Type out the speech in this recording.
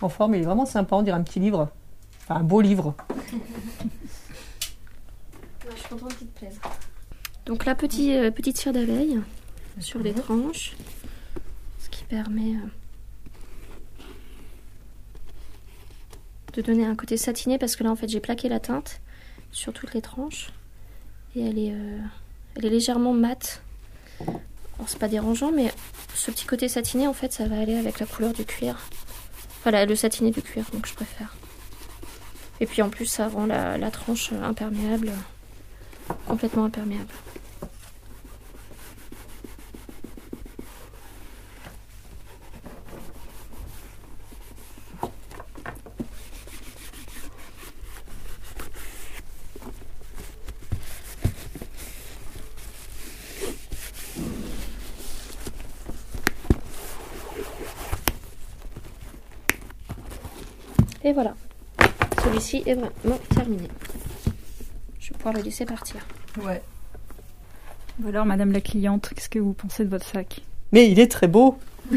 en forme. Il est vraiment sympa, on dirait un petit livre. Enfin, un beau livre. je suis contente qu'il te plaise. Donc là, petit, euh, petite cire d'abeille sur les tranches, ce qui permet euh, de donner un côté satiné parce que là, en fait, j'ai plaqué la teinte sur toutes les tranches et elle est, euh, elle est légèrement mate. Alors, c'est pas dérangeant, mais ce petit côté satiné, en fait, ça va aller avec la couleur du cuir. Voilà, le satiné du cuir, donc je préfère. Et puis en plus, ça rend la, la tranche imperméable, complètement imperméable. Et voilà. Celui-ci est vraiment terminé. Je vais pouvoir le laisser partir. Ouais. Alors, madame la cliente, qu'est-ce que vous pensez de votre sac? Mais il est très beau